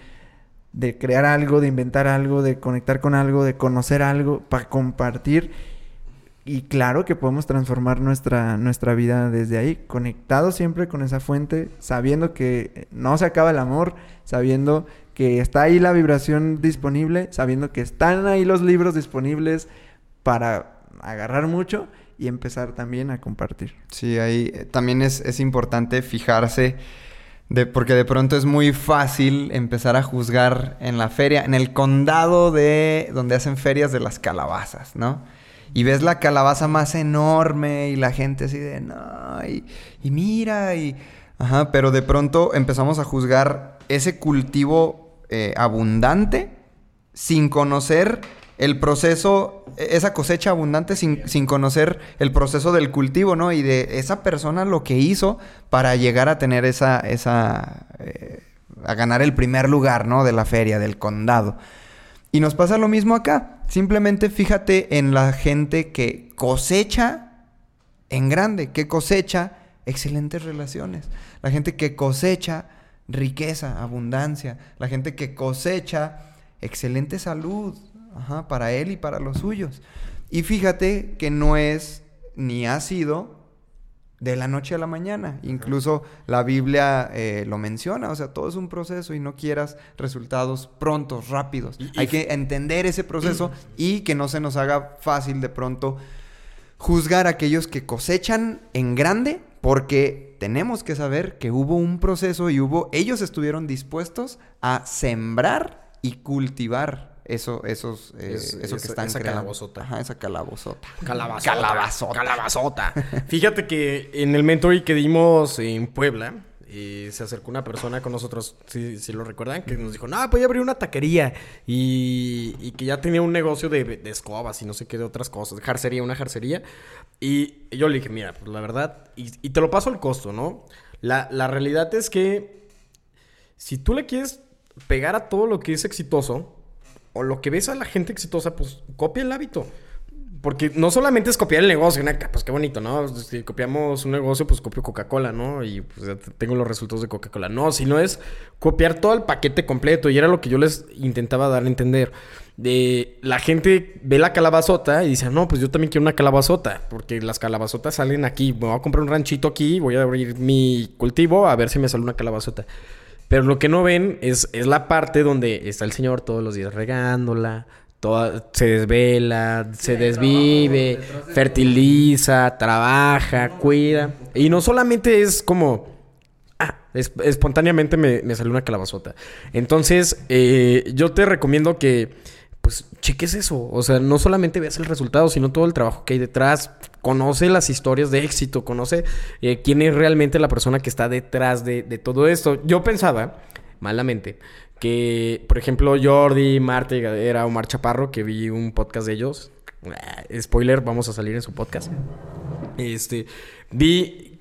de crear algo, de inventar algo, de conectar con algo, de conocer algo, para compartir. Y claro que podemos transformar nuestra, nuestra vida desde ahí, conectados siempre con esa fuente, sabiendo que no se acaba el amor, sabiendo que está ahí la vibración disponible, sabiendo que están ahí los libros disponibles para agarrar mucho y empezar también a compartir. Sí, ahí eh, también es, es importante fijarse, de, porque de pronto es muy fácil empezar a juzgar en la feria, en el condado de donde hacen ferias de las calabazas, ¿no? Y ves la calabaza más enorme y la gente así de, no, y, y mira, y... Ajá, pero de pronto empezamos a juzgar ese cultivo eh, abundante sin conocer el proceso, e- esa cosecha abundante sin, sin conocer el proceso del cultivo, ¿no? Y de esa persona lo que hizo para llegar a tener esa, esa, eh, a ganar el primer lugar, ¿no? De la feria, del condado. Y nos pasa lo mismo acá. Simplemente fíjate en la gente que cosecha en grande, que cosecha excelentes relaciones. La gente que cosecha riqueza, abundancia. La gente que cosecha excelente salud ajá, para él y para los suyos. Y fíjate que no es ni ha sido de la noche a la mañana. Incluso la Biblia eh, lo menciona, o sea, todo es un proceso y no quieras resultados prontos, rápidos. Hay que entender ese proceso y que no se nos haga fácil de pronto juzgar a aquellos que cosechan en grande porque tenemos que saber que hubo un proceso y hubo ellos estuvieron dispuestos a sembrar y cultivar eso esos eh, Es- eso que esa- están esa creando. calabazota. Ajá, esa calabozota. Calabazota. Calabazota. Calabazota. Fíjate que en el mentoring que dimos en Puebla, eh, se acercó una persona con nosotros, si, si lo recuerdan, que nos dijo, no, voy a abrir una taquería. Y, y que ya tenía un negocio de, escobas y no sé qué de otras cosas, jarcería, una jarcería. Y yo le dije, mira, pues la verdad, y, y te lo paso al costo, ¿no? La, la realidad es que si tú le quieres pegar a todo lo que es exitoso, o lo que ves a la gente exitosa, pues copia el hábito. Porque no solamente es copiar el negocio, pues qué bonito, ¿no? Si copiamos un negocio, pues copio Coca-Cola, ¿no? Y pues tengo los resultados de Coca-Cola. No, sino es copiar todo el paquete completo. Y era lo que yo les intentaba dar a entender. De la gente ve la calabazota y dice, no, pues yo también quiero una calabazota. Porque las calabazotas salen aquí. Me voy a comprar un ranchito aquí, voy a abrir mi cultivo a ver si me sale una calabazota. Pero lo que no ven es la parte donde está el señor todos los días regándola, toda, se desvela, se desvive, fertiliza, trabaja, cuida. Y no solamente es como, ah, es- espontáneamente me, me salió una calabazota. Entonces, eh, yo te recomiendo que, pues, cheques eso. O sea, no solamente veas el resultado, sino todo el trabajo que hay detrás. Conoce las historias de éxito, conoce eh, quién es realmente la persona que está detrás de, de todo esto. Yo pensaba, malamente, que, por ejemplo, Jordi, Marta y Gadera, Omar Chaparro, que vi un podcast de ellos. ah, Spoiler, vamos a salir en su podcast. Este, vi,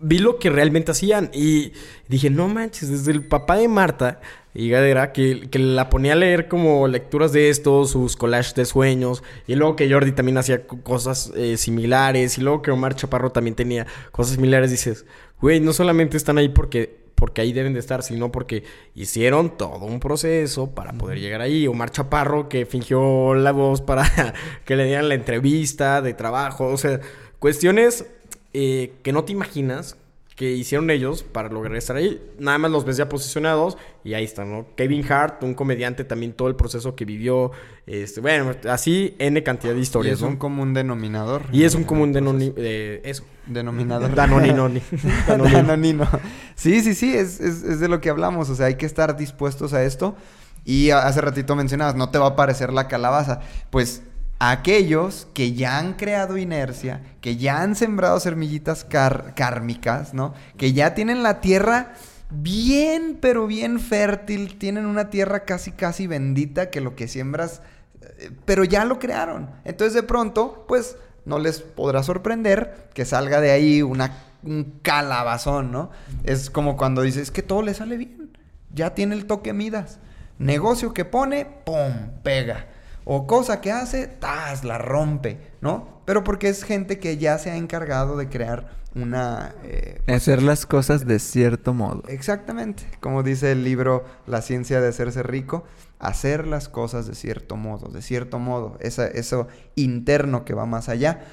vi lo que realmente hacían y dije, no manches, desde el papá de Marta y Gadera, que, que la ponía a leer como lecturas de esto, sus collages de sueños, y luego que Jordi también hacía co- cosas eh, similares, y luego que Omar Chaparro también tenía cosas similares, dices, güey, no solamente están ahí porque porque ahí deben de estar, sino porque hicieron todo un proceso para poder llegar ahí. Omar Chaparro que fingió la voz para que le dieran la entrevista de trabajo, o sea, cuestiones eh, que no te imaginas que hicieron ellos para lograr estar ahí. Nada más los ves ya posicionados y ahí están, ¿no? Kevin Hart, un comediante, también todo el proceso que vivió. Este, bueno, así N cantidad de Y historias, es ¿no? un común denominador. Y es un común denoni- de eso. Denominador. Danoninoni. Danonino. Danonino. Sí, sí, sí, es, es- es de lo que hablamos. O sea, hay que estar dispuestos a esto. Y hace ratito mencionabas, no te va a parecer la calabaza. Pues aquellos que ya han creado inercia, que ya han sembrado semillitas kármicas, ¿no? Que ya tienen la tierra bien, pero bien fértil, tienen una tierra casi, casi bendita que lo que siembras, eh, pero ya lo crearon. Entonces de pronto, pues no les podrá sorprender que salga de ahí una, un calabazón, ¿no? Es como cuando dices que todo le sale bien, ya tiene el toque Midas. Negocio que pone, ¡pum! pega. O cosa que hace, ¡tas! la rompe, ¿no? Pero porque es gente que ya se ha encargado de crear una... eh, Hacer las cosas de cierto modo. Exactamente, como dice el libro La ciencia de hacerse rico, hacer las cosas de cierto modo, de cierto modo, esa- eso interno que va más allá.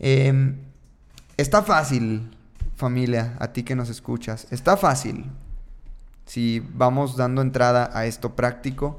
Eh, está fácil, familia, a ti que nos escuchas, está fácil si vamos dando entrada a esto práctico.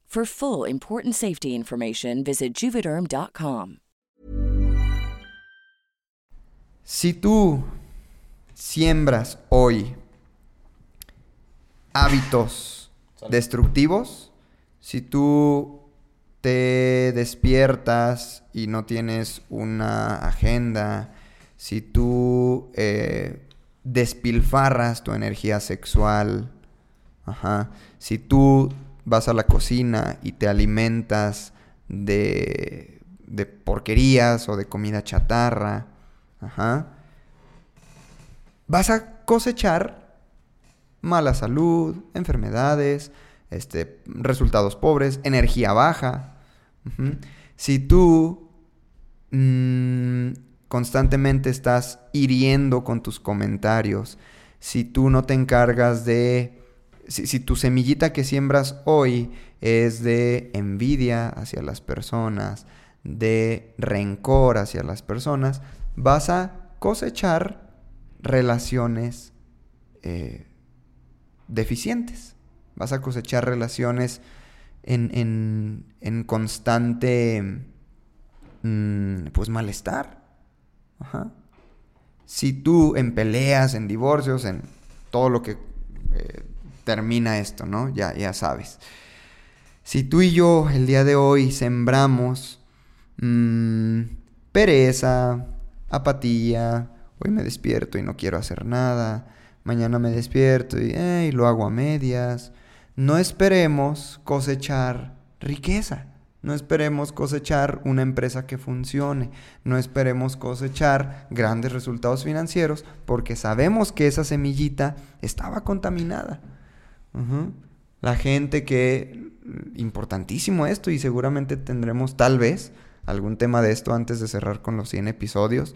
For full important safety information, visit juvederm.com. Si tú siembras hoy hábitos destructivos, si tú te despiertas y no tienes una agenda, si tú eh, despilfarras tu energía sexual, ajá, si tú vas a la cocina y te alimentas de, de porquerías o de comida chatarra, ajá, vas a cosechar mala salud, enfermedades, este, resultados pobres, energía baja. Si tú mm, constantemente estás hiriendo con tus comentarios, si tú no te encargas de... Si, tu semillita que siembras hoy es de envidia hacia las personas, de rencor hacia las personas, vas a cosechar relaciones eh, deficientes. Vas a cosechar relaciones en, en, en constante mm, pues malestar. Si tú en peleas, en divorcios, en todo lo que eh, termina esto, ¿no? Ya, ya sabes. Si tú y yo el día de hoy sembramos mm, pereza, apatía, hoy me despierto y no quiero hacer nada, mañana me despierto y, lo hago a medias, no esperemos cosechar riqueza. No esperemos cosechar una empresa que funcione. No esperemos cosechar grandes resultados financieros porque sabemos que esa semillita estaba contaminada. La gente que... Importantísimo esto y seguramente tendremos tal vez algún tema de esto antes de cerrar con los 100 episodios.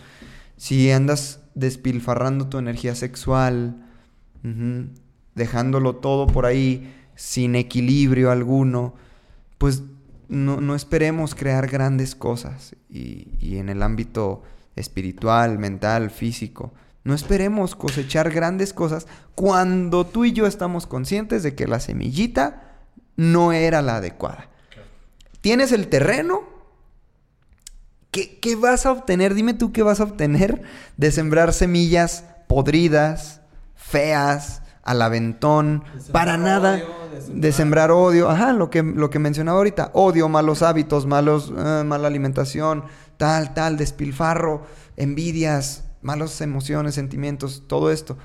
Si andas despilfarrando tu energía sexual, dejándolo todo por ahí sin equilibrio alguno, pues no, esperemos crear grandes cosas. Y en el ámbito espiritual, mental, físico, no esperemos cosechar grandes cosas cuando tú y yo estamos conscientes de que la semillita no era la adecuada. Tienes el terreno. ¿Qué, qué vas a obtener? Dime tú qué vas a obtener de sembrar semillas podridas, feas, al aventón, para nada, de sembrar odio, ajá, lo que, lo que mencionaba ahorita, odio, malos hábitos, malos, eh, mala alimentación, tal, tal, despilfarro, envidias, malas emociones, sentimientos, todo esto.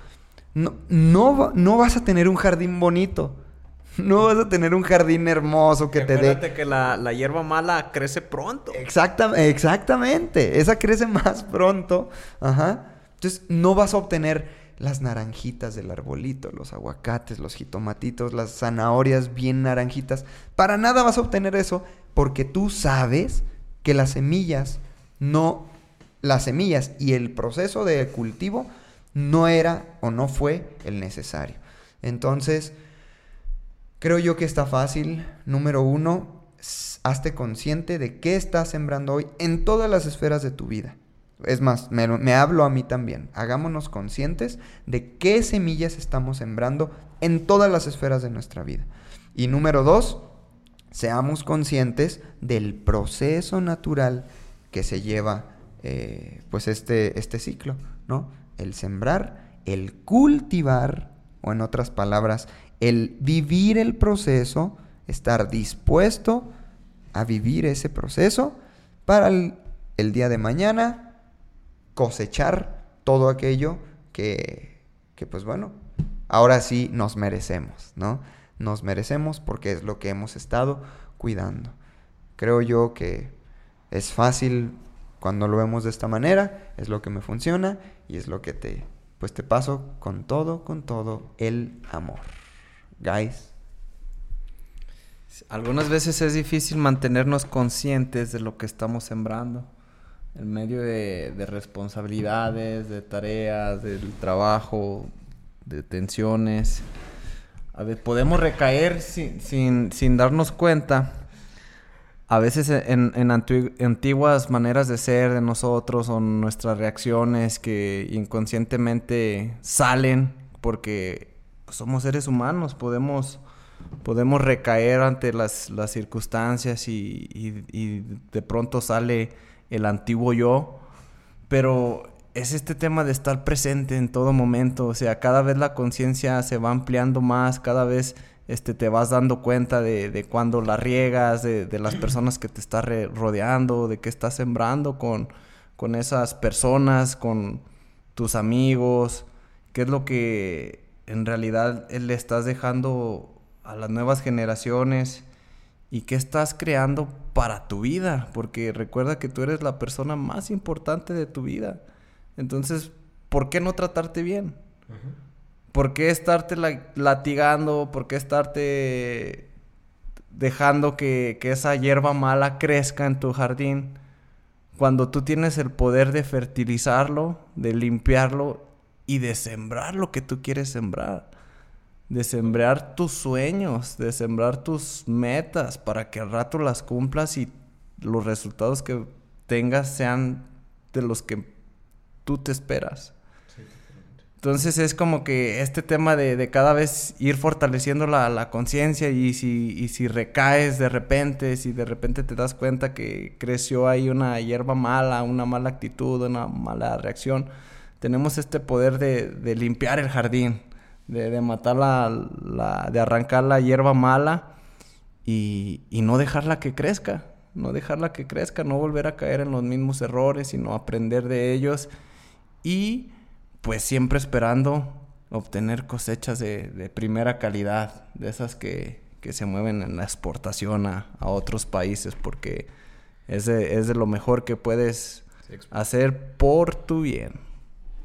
No, no, no vas a tener un jardín bonito, no vas a tener un jardín hermoso que te dé... Acuérdate que la, la hierba mala crece pronto. Exacta- exactamente. Esa crece más pronto. Ajá. Entonces, no vas a obtener las naranjitas del arbolito, los aguacates, los jitomatitos, las zanahorias bien naranjitas. Para nada vas a obtener eso porque tú sabes que las semillas no las semillas y el proceso de cultivo no era o no fue el necesario. Entonces, Creo yo que está fácil. Número uno, hazte consciente de qué estás sembrando hoy en todas las esferas de tu vida. Es más, me, me hablo a mí también. Hagámonos conscientes de qué semillas estamos sembrando en todas las esferas de nuestra vida. Y número dos, seamos conscientes del proceso natural que se lleva eh, pues este, este ciclo, ¿no? El sembrar, el cultivar, o en otras palabras, el vivir el proceso, estar dispuesto a vivir ese proceso para el, el día de mañana cosechar todo aquello que, que, pues bueno, ahora sí nos merecemos, ¿no? Nos merecemos porque es lo que hemos estado cuidando. Creo yo que es fácil cuando lo vemos de esta manera, es lo que me funciona y es lo que te, pues te paso con todo, con todo el amor. Guys, Algunas veces es difícil mantenernos conscientes de lo que estamos sembrando. En medio de, de responsabilidades, de tareas, del trabajo, de tensiones. A ver, podemos recaer sin, sin, sin darnos cuenta. A veces en, en antiguas maneras de ser de nosotros o nuestras reacciones que inconscientemente salen porque somos seres humanos, podemos, podemos recaer ante las, las circunstancias y- y de pronto sale el antiguo yo, pero es este tema de estar presente en todo momento, o sea, cada vez la conciencia se va ampliando más, cada vez este, te vas dando cuenta de, de cuando la riegas, de, de las personas que te estás rodeando, de qué estás sembrando con, con esas personas, con tus amigos, qué es lo que en realidad le estás dejando a las nuevas generaciones y qué estás creando para tu vida, porque recuerda que tú eres la persona más importante de tu vida. Entonces, ¿por qué no tratarte bien? ¿Por qué estarte la- latigando? ¿Por qué estarte dejando que, que esa hierba mala crezca en tu jardín? cuando tú tienes el poder de fertilizarlo, de limpiarlo y de sembrar lo que tú quieres sembrar. De sembrar tus sueños, de sembrar tus metas para que al rato las cumplas y los resultados que tengas sean de los que tú te esperas. Entonces es como que este tema de, de cada vez ir fortaleciendo la, la conciencia y si, y si recaes de repente, si de repente te das cuenta que creció ahí una hierba mala, una mala actitud, una mala reacción, tenemos este poder de, de limpiar el jardín, de, de matar la, la, de arrancar la hierba mala y, y no dejarla que crezca, no dejarla que crezca, no volver a caer en los mismos errores, sino aprender de ellos y pues siempre esperando obtener cosechas de, de primera calidad, de esas que, que, se mueven en la exportación a, a otros países, porque es de, es de, lo mejor que puedes hacer por tu bien.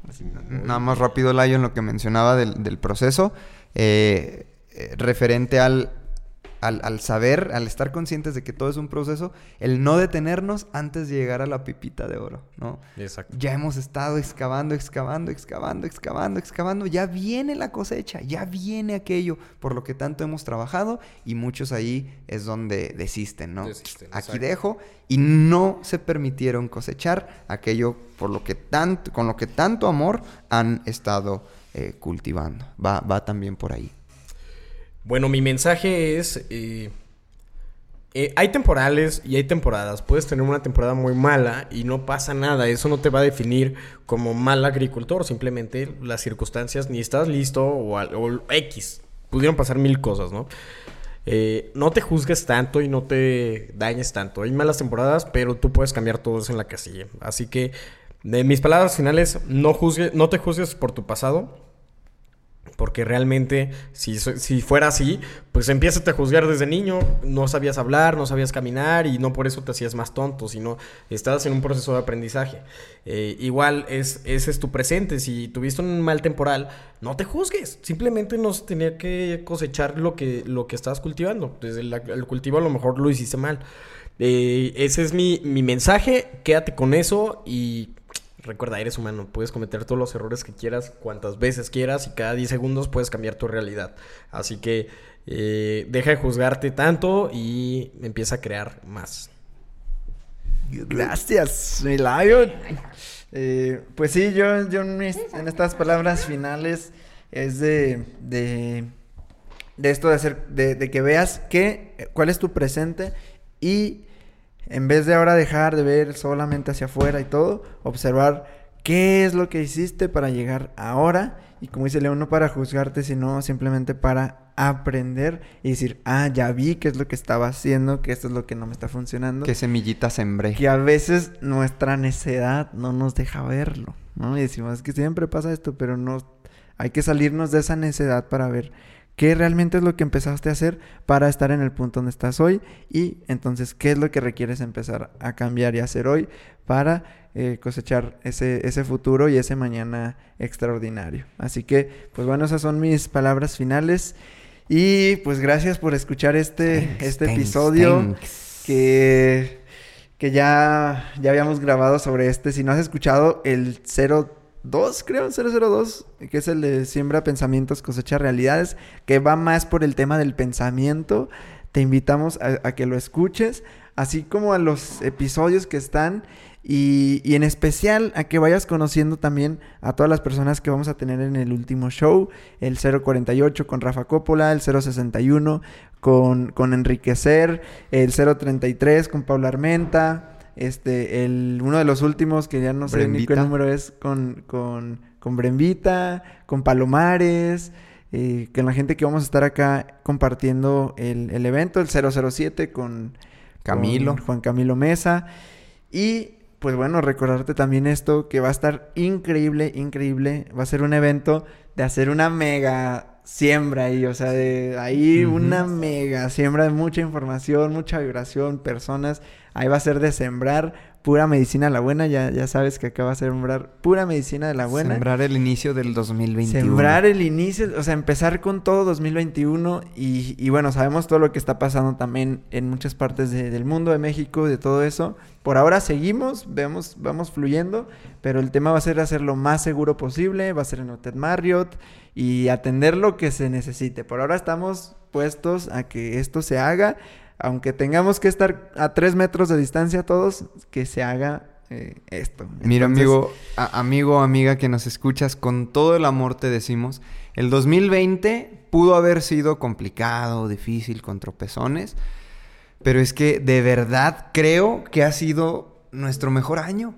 Así, Nada más rápido, Layo, en lo que mencionaba del, del proceso, eh, eh, referente al, al, al, saber, al estar conscientes de que todo es un proceso, el no detenernos antes de llegar a la pipita de oro, ¿no? Exacto. Ya hemos estado excavando, excavando, excavando, excavando, excavando, ya viene la cosecha, ya viene aquello por lo que tanto hemos trabajado y muchos ahí es donde desisten, ¿no? Desisten, Aquí dejo y no se permitieron cosechar aquello por lo que tanto, con lo que tanto amor han estado eh, cultivando. Va, va también por ahí. Bueno, mi mensaje es... Eh, eh, hay temporales y hay temporadas. Puedes tener una temporada muy mala y no pasa nada. Eso no te va a definir como mal agricultor. Simplemente las circunstancias ni estás listo o, o X. Pudieron pasar mil cosas, ¿no? Eh, no te juzgues tanto y no te dañes tanto. Hay malas temporadas, pero tú puedes cambiar todo eso en la casilla. Así que, de mis palabras finales, no, no te juzgues por tu pasado. Porque realmente, si, si fuera así, pues empiezas a juzgar desde niño. No sabías hablar, no sabías caminar y no por eso te hacías más tonto, sino estabas en un proceso de aprendizaje. Eh, igual, es, ese es tu presente. Si tuviste un mal temporal, no te juzgues. Simplemente no tenía que cosechar lo que, lo que estabas cultivando. Desde el, el cultivo a lo mejor lo hiciste mal. Eh, ese es mi, mi mensaje. Quédate con eso y recuerda, eres humano, puedes cometer todos los errores que quieras, cuantas veces quieras y cada 10 segundos puedes cambiar tu realidad. Así que eh, deja de juzgarte tanto y empieza a crear más. Gracias, Lion. Eh, pues sí, yo, en, estas palabras finales es de, de, de esto de hacer, de, que veas que, cuál es tu presente y en vez de ahora dejar de ver solamente hacia afuera y todo, observar qué es lo que hiciste para llegar ahora. Y como dice León, no para juzgarte, sino simplemente para aprender y decir, ah, ya vi qué es lo que estaba haciendo, que esto es lo que no me está funcionando. Qué semillita sembré. Que a veces nuestra necedad no nos deja verlo, ¿no? Y decimos, es que siempre pasa esto, pero no, hay que salirnos de esa necedad para ver qué realmente es lo que empezaste a hacer para estar en el punto donde estás hoy y entonces qué es lo que requieres empezar a cambiar y hacer hoy para eh, cosechar ese, ese futuro y ese mañana extraordinario. Así que, pues bueno, esas son mis palabras finales y pues gracias por escuchar este, thanks, este thanks, episodio thanks. que que ya, ya habíamos grabado sobre este. Si no has escuchado el 0 2, creo, 002, que es el de Siembra Pensamientos, Cosecha Realidades, que va más por el tema del pensamiento. Te invitamos a, a que lo escuches, así como a los episodios que están y, y, en especial a que vayas conociendo también a todas las personas que vamos a tener en el último show, el 048 con Rafa Coppola, el 061 con, con Enriquecer, el 033 con Paula Armenta, este, el, uno de los últimos, que ya no sé Brembita. ni qué número es, con, con, con Brembita, con Palomares, eh, con la gente que vamos a estar acá compartiendo el, el evento, el 007 con Camilo. Con Juan Camilo Mesa. Y pues bueno, recordarte también esto, que va a estar increíble, increíble. Va a ser un evento de hacer una mega siembra ahí, o sea, de ahí uh -huh. una mega siembra de mucha información, mucha vibración, personas. Ahí va a ser de sembrar pura medicina de la buena. Ya, ya sabes que acaba de sembrar pura medicina de la buena. Sembrar el inicio del 2021. Sembrar el inicio, o sea, empezar con todo 2021 y, y bueno, sabemos todo lo que está pasando también en muchas partes de- del mundo, de México, de todo eso. Por ahora seguimos, vemos, vamos fluyendo, pero el tema va a ser hacer lo más seguro posible, va a ser en Hotel Marriott y atender lo que se necesite. Por ahora estamos puestos a que esto se haga, aunque tengamos que estar a tres metros de distancia todos, que se haga eh, esto. Mira, amigo, a- amigo, amiga que nos escuchas, con todo el amor te decimos, el 2020 pudo haber sido complicado, difícil, con tropezones, pero es que de verdad creo que ha sido nuestro mejor año.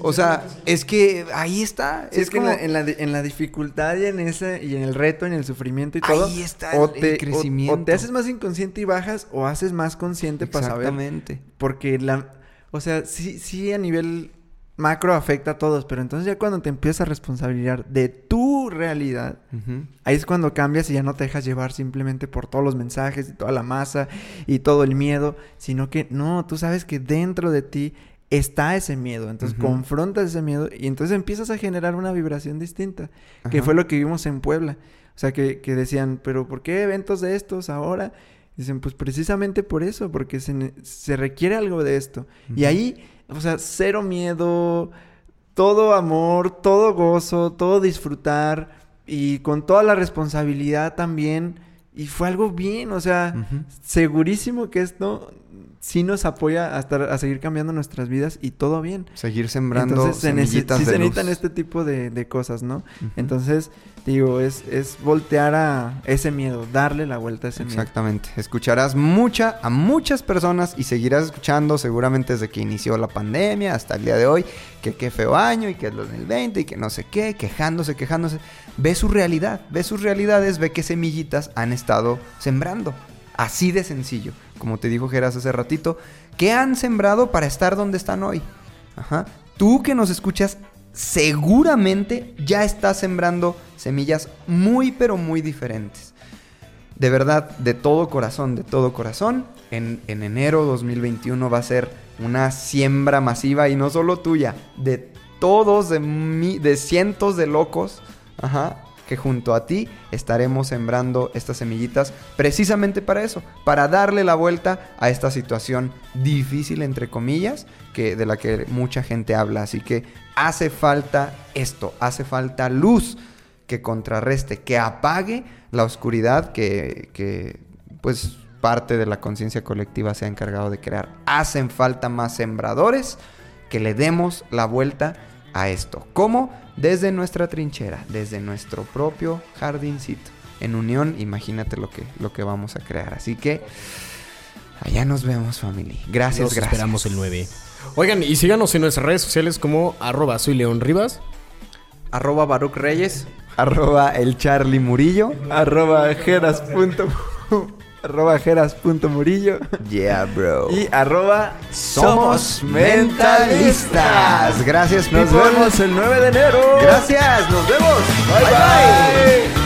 o sea, es que ahí está. Sí, es es que como... en, la, en, la, di- en la dificultad y en ese y en el reto, en el sufrimiento y todo. Ahí está el- crecimiento. o te haces más inconsciente y bajas o haces más consciente para saber. Exactamente. Porque la, o sea, sí, sí a nivel macro afecta a todos, pero entonces ya cuando te empiezas a responsabilizar de tu realidad, ahí es cuando cambias y ya no te dejas llevar simplemente por todos los mensajes y toda la masa y todo el miedo, sino que no, tú sabes que dentro de ti está ese miedo, entonces confrontas ese miedo y entonces empiezas a generar una vibración distinta, que fue lo que vimos en Puebla. O sea, que, que decían, pero ¿por qué eventos de estos ahora? Dicen, pues precisamente por eso, porque se, se requiere algo de esto. Y ahí, o sea, cero miedo, todo amor, todo gozo, todo disfrutar y con toda la responsabilidad también. Y fue algo bien, o sea, segurísimo que esto sí nos apoya a, estar, a seguir cambiando nuestras vidas y todo bien. Seguir sembrando Entonces se, nece- semillitas sí de se necesitan este tipo de, de cosas, ¿no? Entonces, digo, es, es voltear a ese miedo, darle la vuelta a ese miedo. Exactamente. Escucharás mucha, a muchas personas y seguirás escuchando seguramente desde que inició la pandemia hasta el día de hoy, que qué feo año y que es 2020 y que no sé qué, quejándose, quejándose. Ve su realidad, ve sus realidades, ve qué semillitas han estado sembrando. Así de sencillo. Como te dijo Geras hace ratito, ¿qué han sembrado para estar donde están hoy? Ajá. Tú que nos escuchas, seguramente ya estás sembrando semillas muy, pero muy diferentes. De verdad, de todo corazón, de todo corazón, en, en enero 2021 va a ser una siembra masiva y no solo tuya, de todos, de, mi- de cientos de locos, ajá, que junto a ti estaremos sembrando estas semillitas precisamente para eso, para darle la vuelta a esta situación difícil, entre comillas, que, de la que mucha gente habla. Así que hace falta esto, hace falta luz que contrarreste, que apague la oscuridad que, que, pues parte de la conciencia colectiva se ha encargado de crear. Hacen falta más sembradores que le demos la vuelta a esto. ¿Cómo? Desde nuestra trinchera, desde nuestro propio jardincito. En unión, imagínate lo que, lo que vamos a crear. Así que allá nos vemos, family. Gracias, Nos gracias. esperamos el 9. Oigan, y síganos en nuestras redes sociales como arroba soy León Rivas. Arroba Baruch Reyes. Arroba el Charlie Murillo. Arroba arroba jeras punto murillo. Yeah, bro. Y arroba Somos mentalistas. Gracias, Nos people. vemos el 9 de enero. Gracias, nos vemos. Bye bye.